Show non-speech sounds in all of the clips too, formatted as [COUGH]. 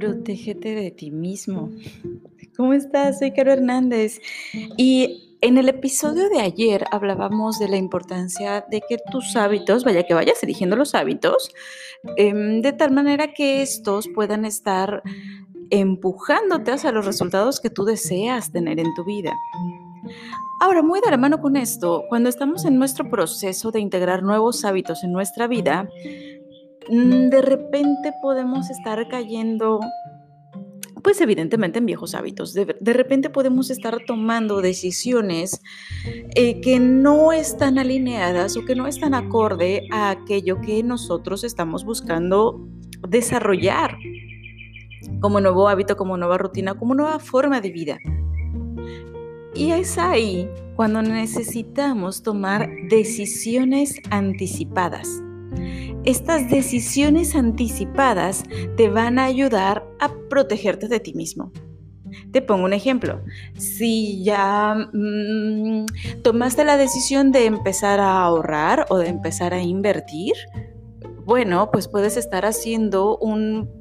Protégete de ti mismo. ¿Cómo estás? Soy Caro Hernández. Y en el episodio de ayer hablábamos de la importancia de que tus hábitos, vaya que vayas eligiendo los hábitos, em, de tal manera que estos puedan estar empujándote hacia los resultados que tú deseas tener en tu vida. Ahora, muy de la mano con esto, cuando estamos en nuestro proceso de integrar nuevos hábitos en nuestra vida, de repente podemos estar cayendo, pues evidentemente en viejos hábitos. De, repente podemos estar tomando decisiones eh, que no están alineadas o que no están acorde a aquello que nosotros estamos buscando desarrollar como nuevo hábito, como nueva rutina, como nueva forma de vida. Y es ahí cuando necesitamos tomar decisiones anticipadas estas decisiones anticipadas te van a ayudar a protegerte de ti mismo. Te pongo un ejemplo. Si ya mm, tomaste la decisión de empezar a ahorrar o de empezar a invertir, bueno, pues puedes estar haciendo un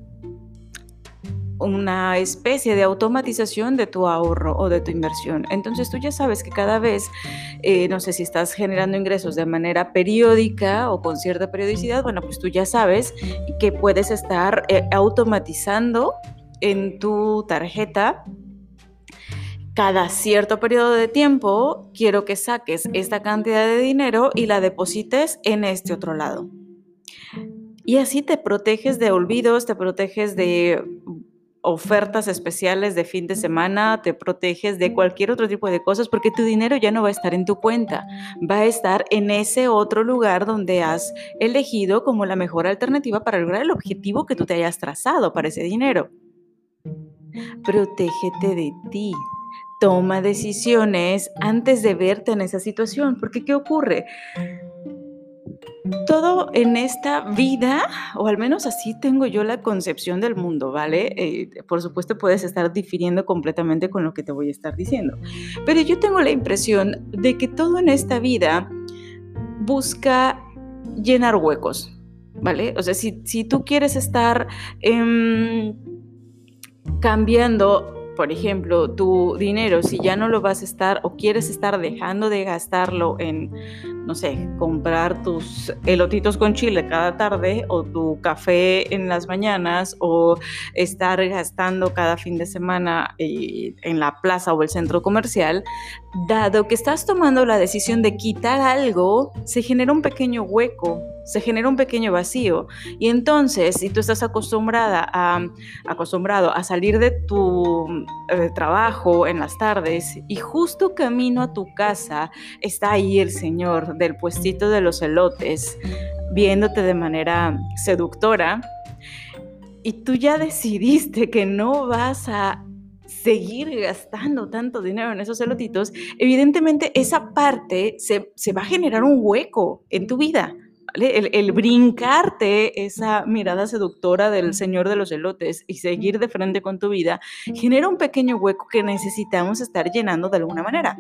una especie de automatización de tu ahorro o de tu inversión. Entonces tú ya sabes que cada vez, eh, no sé si estás generando ingresos de manera periódica o con cierta periodicidad, bueno, pues tú ya sabes que puedes estar eh, automatizando en tu tarjeta cada cierto periodo de tiempo quiero que saques esta cantidad de dinero y la deposites en este otro lado. Y así te proteges de olvidos, te proteges de ofertas especiales de fin de semana, te proteges de cualquier otro tipo de cosas porque tu dinero ya no va a estar en tu cuenta, va a estar en ese otro lugar donde has elegido como la mejor alternativa para lograr el objetivo que tú te hayas trazado para ese dinero. Protégete de ti. Toma decisiones antes de verte en esa situación, porque ¿qué ocurre? Todo en esta vida, o al menos así tengo yo la concepción del mundo, ¿vale? Eh, por supuesto puedes estar difiriendo completamente con lo que te voy a estar diciendo, pero yo tengo la impresión de que todo en esta vida busca llenar huecos, ¿vale? O sea, si, tú quieres estar em, cambiando por ejemplo, tu dinero, si ya no lo vas a estar o quieres estar dejando de gastarlo en, no sé, comprar tus elotitos con chile cada tarde o tu café en las mañanas o estar gastando cada fin de semana eh, en la plaza o el centro comercial, dado que estás tomando la decisión de quitar algo, se genera un pequeño hueco se genera un pequeño vacío. Y entonces, si tú estás acostumbrada a, acostumbrado a salir de tu eh, trabajo en las tardes y justo camino a tu casa está ahí el señor del puestito de los elotes viéndote de manera seductora y tú ya decidiste que no vas a seguir gastando tanto dinero en esos elotitos, evidentemente esa parte se, se va a generar un hueco en tu vida. El, brincarte esa mirada seductora del señor de los elotes y seguir de frente con tu vida genera un pequeño hueco que necesitamos estar llenando de alguna manera.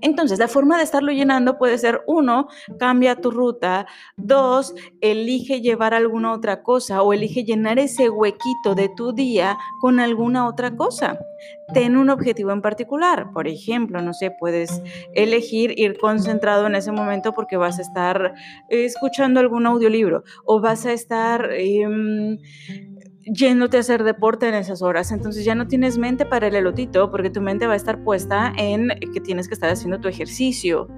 Entonces, la forma de estarlo llenando puede ser, uno, cambia tu ruta, dos, elige llevar alguna otra cosa o elige llenar ese huequito de tu día con alguna otra cosa. Ten un objetivo en particular. Por ejemplo, no sé, puedes elegir ir concentrado en ese momento porque vas a estar escuchando algún audiolibro o vas a estar... Em, yéndote a hacer deporte en esas horas. Entonces ya no tienes mente para el elotito porque tu mente va a estar puesta en que tienes que estar haciendo tu ejercicio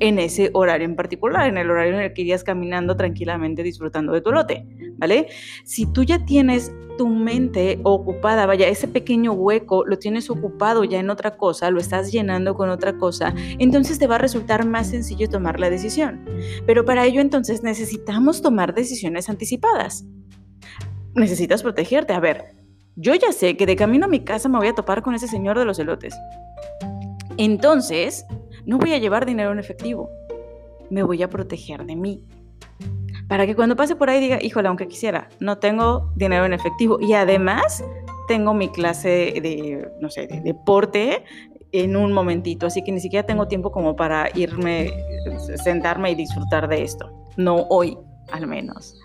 en ese horario en particular, en el horario en el que irías caminando tranquilamente disfrutando de tu elote, ¿vale? Si tú ya tienes tu mente ocupada, vaya, ese pequeño hueco lo tienes ocupado ya en otra cosa, lo estás llenando con otra cosa, entonces te va a resultar más sencillo tomar la decisión. Pero para ello entonces necesitamos tomar decisiones anticipadas necesitas protegerte. A ver, yo ya sé que de camino a mi casa me voy a topar con ese señor de los elotes. Entonces, no voy a llevar dinero en efectivo. Me voy a proteger de mí. Para que cuando pase por ahí diga, híjole, aunque quisiera, no tengo dinero en efectivo. Y además, tengo mi clase de, no sé, de deporte en un momentito. Así que ni siquiera tengo tiempo como para irme, sentarme y disfrutar de esto. No hoy, al menos.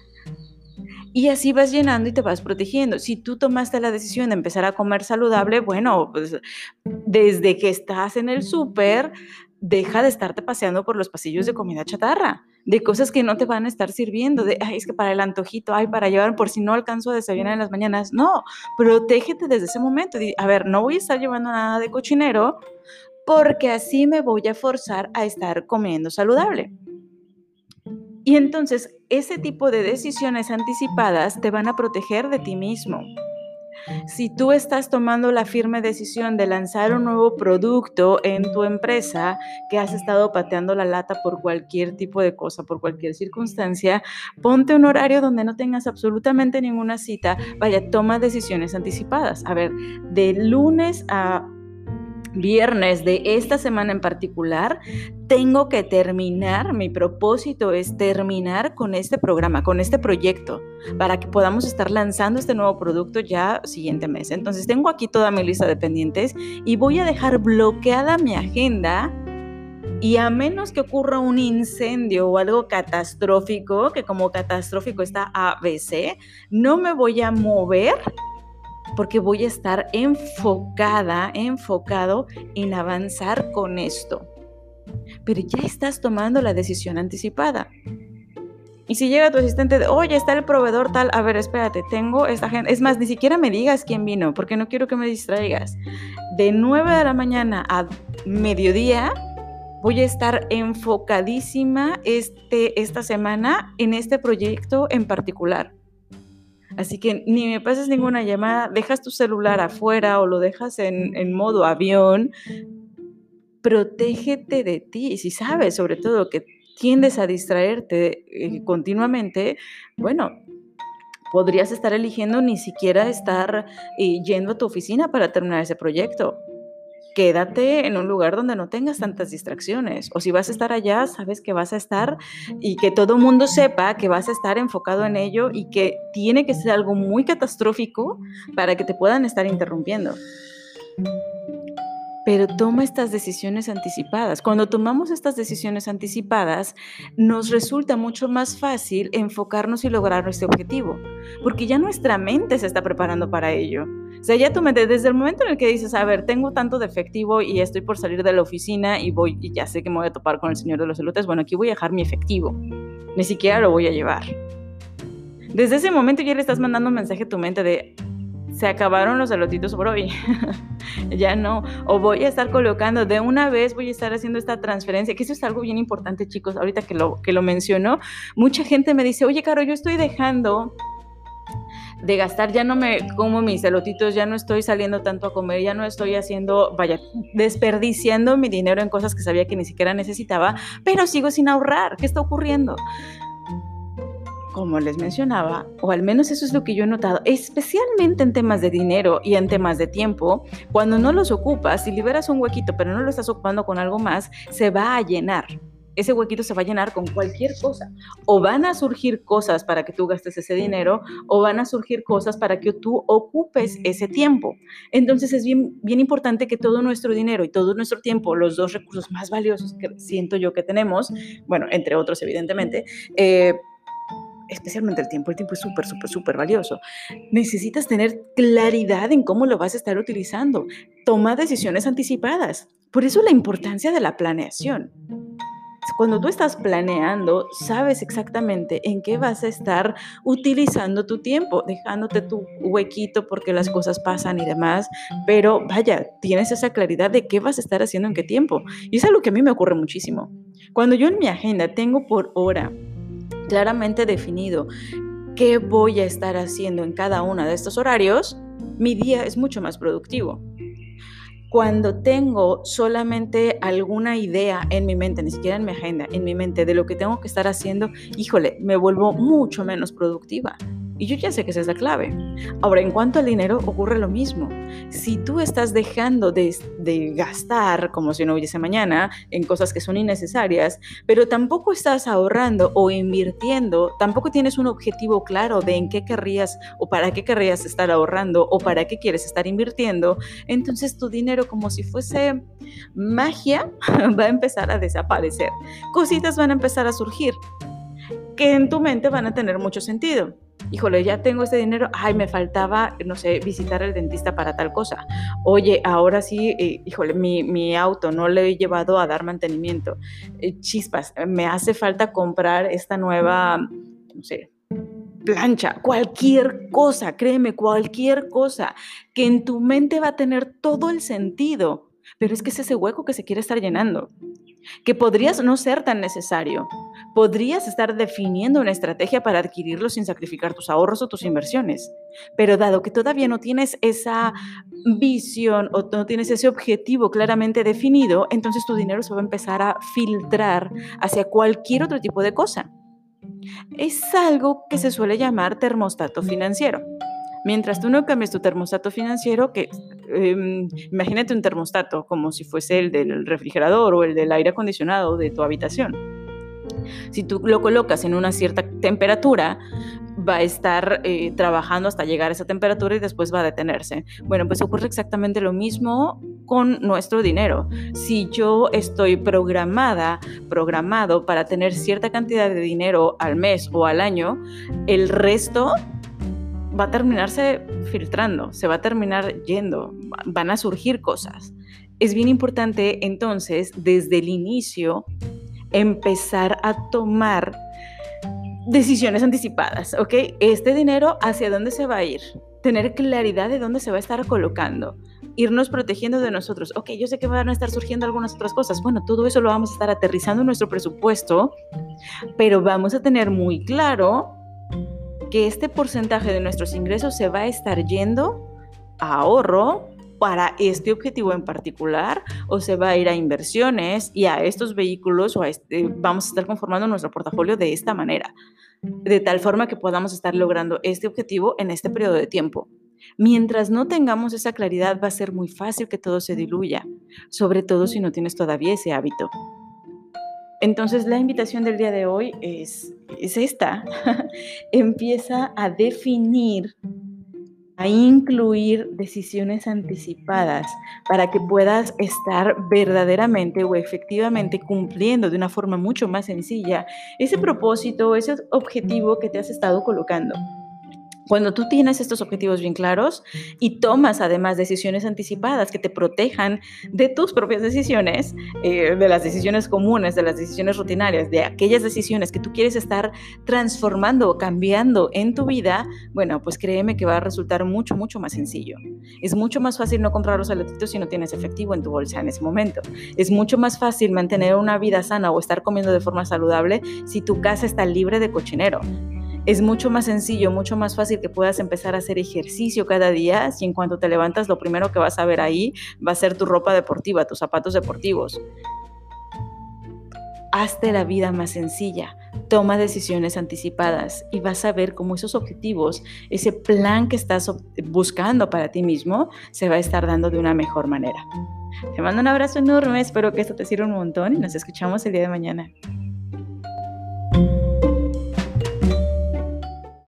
Y así vas llenando y te vas protegiendo. Si tú tomaste la decisión de empezar a comer saludable, bueno, pues desde que estás en el súper, deja de estarte paseando por los pasillos de comida chatarra, de cosas que no te van a estar sirviendo, de, ay, es que para el antojito, ay, para llevar por si no alcanzo a desayunar en las mañanas. No, protégete desde ese momento. A ver, no voy a estar llevando nada de cochinero porque así me voy a forzar a estar comiendo saludable. Y entonces ese tipo de decisiones anticipadas te van a proteger de ti mismo. Si tú estás tomando la firme decisión de lanzar un nuevo producto en tu empresa, que has estado pateando la lata por cualquier tipo de cosa, por cualquier circunstancia, ponte un horario donde no tengas absolutamente ninguna cita. Vaya, toma decisiones anticipadas. A ver, de lunes a viernes de esta semana en particular, tengo que terminar, mi propósito es terminar con este programa, con este proyecto, para que podamos estar lanzando este nuevo producto ya siguiente mes. Entonces tengo aquí toda mi lista de pendientes y voy a dejar bloqueada mi agenda. Y a menos que ocurra un incendio o algo catastrófico, que como catastrófico está ABC, no me voy a mover porque voy a estar enfocada, enfocado en avanzar con esto. Pero ya estás tomando la decisión anticipada. Y si llega tu asistente de, oye, está el proveedor tal, a ver, espérate, tengo esta gente. Es más, ni siquiera me digas quién vino, porque no quiero que me distraigas. De 9 de la mañana a mediodía, voy a estar enfocadísima este, esta semana en este proyecto en particular. Así que ni me pases ninguna llamada, dejas tu celular afuera o lo dejas en, modo avión. Protégete de ti. Si sabes, sobre todo, que tiendes a distraerte eh, continuamente, bueno, podrías estar eligiendo ni siquiera estar eh, yendo a tu oficina para terminar ese proyecto quédate en un lugar donde no tengas tantas distracciones. O si vas a estar allá, sabes que vas a estar y que todo el mundo sepa que vas a estar enfocado en ello y que tiene que ser algo muy catastrófico para que te puedan estar interrumpiendo. Pero toma estas decisiones anticipadas. Cuando tomamos estas decisiones anticipadas, nos resulta mucho más fácil enfocarnos y lograr nuestro objetivo, porque ya nuestra mente se está preparando para ello. O sea, ya tú me, desde el momento en el que dices, a ver, tengo tanto de efectivo y estoy por salir de la oficina y voy, ya sé que me voy a topar con el señor de los elotes, bueno, aquí voy a dejar mi efectivo. Ni siquiera lo voy a llevar. Desde ese momento ya le estás mandando un mensaje a tu mente de, se acabaron los elotitos por hoy. [LAUGHS] ya no. O voy a estar colocando, de una vez voy a estar haciendo esta transferencia, que eso es algo bien importante, chicos, ahorita que lo, que lo menciono. Mucha gente me dice, oye, Caro, yo estoy dejando de gastar, ya no me como mis elotitos, ya no estoy saliendo tanto a comer, ya no estoy haciendo, vaya, desperdiciando mi dinero en cosas que sabía que ni siquiera necesitaba, pero sigo sin ahorrar. ¿Qué está ocurriendo? Como les mencionaba, o al menos eso es lo que yo he notado, especialmente en temas de dinero y en temas de tiempo, cuando no los ocupas, si liberas un huequito pero no lo estás ocupando con algo más, se va a llenar ese huequito se va a llenar con cualquier cosa. O van a surgir cosas para que tú gastes ese dinero, o van a surgir cosas para que tú ocupes ese tiempo. Entonces es bien, bien importante que todo nuestro dinero y todo nuestro tiempo, los dos recursos más valiosos que siento yo que tenemos, bueno, entre otros evidentemente, eh, especialmente el tiempo, el tiempo es súper, súper, súper valioso. Necesitas tener claridad en cómo lo vas a estar utilizando. Toma decisiones anticipadas. Por eso la importancia de la planeación. Cuando tú estás planeando, sabes exactamente en qué vas a estar utilizando tu tiempo, dejándote tu huequito porque las cosas pasan y demás, pero vaya, tienes esa claridad de qué vas a estar haciendo en qué tiempo. Y es algo que a mí me ocurre muchísimo. Cuando yo en mi agenda tengo por hora claramente definido qué voy a estar haciendo en cada uno de estos horarios, mi día es mucho más productivo. Cuando tengo solamente alguna idea en mi mente, ni siquiera en mi agenda, en mi mente de lo que tengo que estar haciendo, híjole, me vuelvo mucho menos productiva. Y yo ya sé que esa es la clave. Ahora, en cuanto al dinero, ocurre lo mismo. Si tú estás dejando de, gastar, como si no hubiese mañana, en cosas que son innecesarias, pero tampoco estás ahorrando o invirtiendo, tampoco tienes un objetivo claro de en qué querrías o para qué querrías estar ahorrando o para qué quieres estar invirtiendo, entonces tu dinero como si fuese magia [LAUGHS] va a empezar a desaparecer. Cositas van a empezar a surgir que en tu mente van a tener mucho sentido híjole, ya tengo este dinero, ay, me faltaba, no sé, visitar al dentista para tal cosa. Oye, ahora sí, eh, híjole, mi, mi, auto no le he llevado a dar mantenimiento. Eh, chispas, me hace falta comprar esta nueva, no sé, plancha, cualquier cosa, créeme, cualquier cosa que en tu mente va a tener todo el sentido, pero es que es ese hueco que se quiere estar llenando, que podrías no ser tan necesario. Podrías estar definiendo una estrategia para adquirirlo sin sacrificar tus ahorros o tus inversiones. Pero dado que todavía no tienes esa visión o no tienes ese objetivo claramente definido, entonces tu dinero se va a empezar a filtrar hacia cualquier otro tipo de cosa es algo que se suele llamar termostato financiero. Mientras tú no cambies tu termostato financiero, que em, imagínate un termostato como si fuese el del refrigerador o el del aire acondicionado de tu habitación. Si tú lo colocas en una cierta temperatura, va a estar eh, trabajando hasta llegar a esa temperatura y después va a detenerse. Bueno, pues ocurre exactamente lo mismo con nuestro dinero. Si yo estoy programada, programado para tener cierta cantidad de dinero al mes o al año, el resto va a terminarse filtrando, se va a terminar yendo, van a surgir cosas. Es bien importante entonces desde el inicio empezar a tomar decisiones anticipadas, ¿ok? Este dinero, ¿hacia dónde se va a ir? Tener claridad de dónde se va a estar colocando. Irnos protegiendo de nosotros. Ok, yo sé que van a estar surgiendo algunas otras cosas. Bueno, todo eso lo vamos a estar aterrizando en nuestro presupuesto, pero vamos a tener muy claro que este porcentaje de nuestros ingresos se va a estar yendo a ahorro, para este objetivo en particular o se va a ir a inversiones y a estos vehículos o este, vamos a estar conformando nuestro portafolio de esta manera, de tal forma que podamos estar logrando este objetivo en este periodo de tiempo. Mientras no tengamos esa claridad va a ser muy fácil que todo se diluya, sobre todo si no tienes todavía ese hábito. Entonces la invitación del día de hoy es, es esta. [LAUGHS] Empieza a definir a incluir decisiones anticipadas para que puedas estar verdaderamente o efectivamente cumpliendo de una forma mucho más sencilla ese propósito, ese objetivo que te has estado colocando. Cuando tú tienes estos objetivos bien claros y tomas además decisiones anticipadas que te protejan de tus propias decisiones, eh, de las decisiones comunes, de las decisiones rutinarias, de aquellas decisiones que tú quieres estar transformando o cambiando en tu vida, bueno, pues créeme que va a resultar mucho, mucho más sencillo. Es mucho más fácil no comprar los saletitos si no tienes efectivo en tu bolsa en ese momento. Es mucho más fácil mantener una vida sana o estar comiendo de forma saludable si tu casa está libre de cochinero es mucho más sencillo, mucho más fácil que puedas empezar a hacer ejercicio cada día si en cuanto te levantas lo primero que vas a ver ahí va a ser tu ropa deportiva, tus zapatos deportivos. Hazte la vida más sencilla, toma decisiones anticipadas y vas a ver cómo esos objetivos, ese plan que estás buscando para ti mismo, se va a estar dando de una mejor manera. Te mando un abrazo enorme, espero que esto te sirva un montón y nos escuchamos el día de mañana.